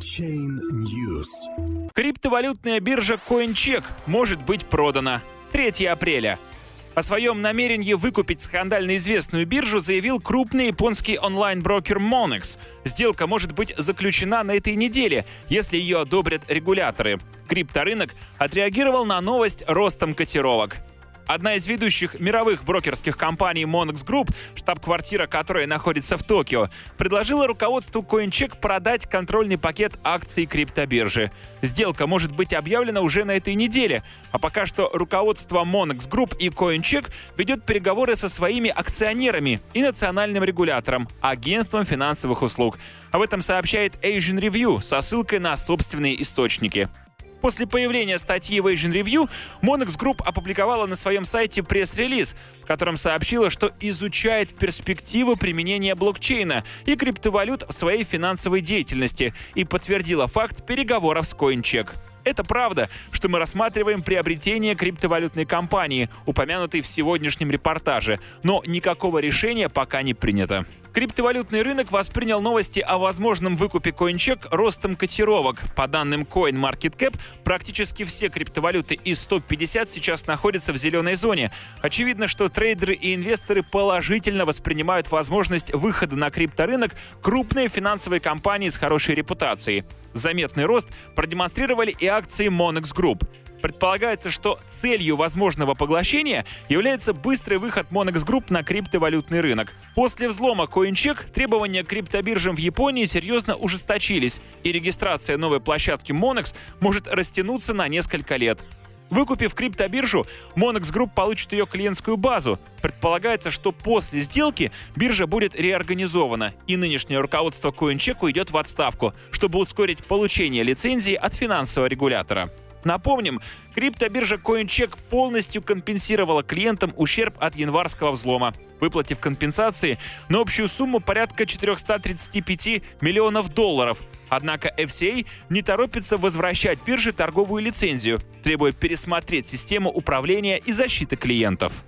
Chain News. Криптовалютная биржа CoinCheck может быть продана. 3 апреля. О своем намерении выкупить скандально известную биржу заявил крупный японский онлайн-брокер Monex. Сделка может быть заключена на этой неделе, если ее одобрят регуляторы. Крипторынок отреагировал на новость ростом котировок. Одна из ведущих мировых брокерских компаний Monex Group, штаб-квартира которой находится в Токио, предложила руководству CoinCheck продать контрольный пакет акций криптобиржи. Сделка может быть объявлена уже на этой неделе, а пока что руководство Monex Group и CoinCheck ведет переговоры со своими акционерами и национальным регулятором, агентством финансовых услуг. Об этом сообщает Asian Review со ссылкой на собственные источники. После появления статьи в Asian Review, Monex Group опубликовала на своем сайте пресс-релиз, в котором сообщила, что изучает перспективы применения блокчейна и криптовалют в своей финансовой деятельности и подтвердила факт переговоров с CoinCheck. Это правда, что мы рассматриваем приобретение криптовалютной компании, упомянутой в сегодняшнем репортаже, но никакого решения пока не принято. Криптовалютный рынок воспринял новости о возможном выкупе CoinCheck ростом котировок. По данным CoinMarketCap, практически все криптовалюты из 150 сейчас находятся в зеленой зоне. Очевидно, что трейдеры и инвесторы положительно воспринимают возможность выхода на крипторынок крупные финансовые компании с хорошей репутацией. Заметный рост продемонстрировали и акции Monex Group. Предполагается, что целью возможного поглощения является быстрый выход Monex Group на криптовалютный рынок. После взлома CoinCheck требования к криптобиржам в Японии серьезно ужесточились, и регистрация новой площадки Monex может растянуться на несколько лет. Выкупив криптобиржу, Monex Group получит ее клиентскую базу. Предполагается, что после сделки биржа будет реорганизована, и нынешнее руководство CoinCheck уйдет в отставку, чтобы ускорить получение лицензии от финансового регулятора. Напомним, криптобиржа CoinCheck полностью компенсировала клиентам ущерб от январского взлома, выплатив компенсации на общую сумму порядка 435 миллионов долларов. Однако FCA не торопится возвращать бирже торговую лицензию, требуя пересмотреть систему управления и защиты клиентов.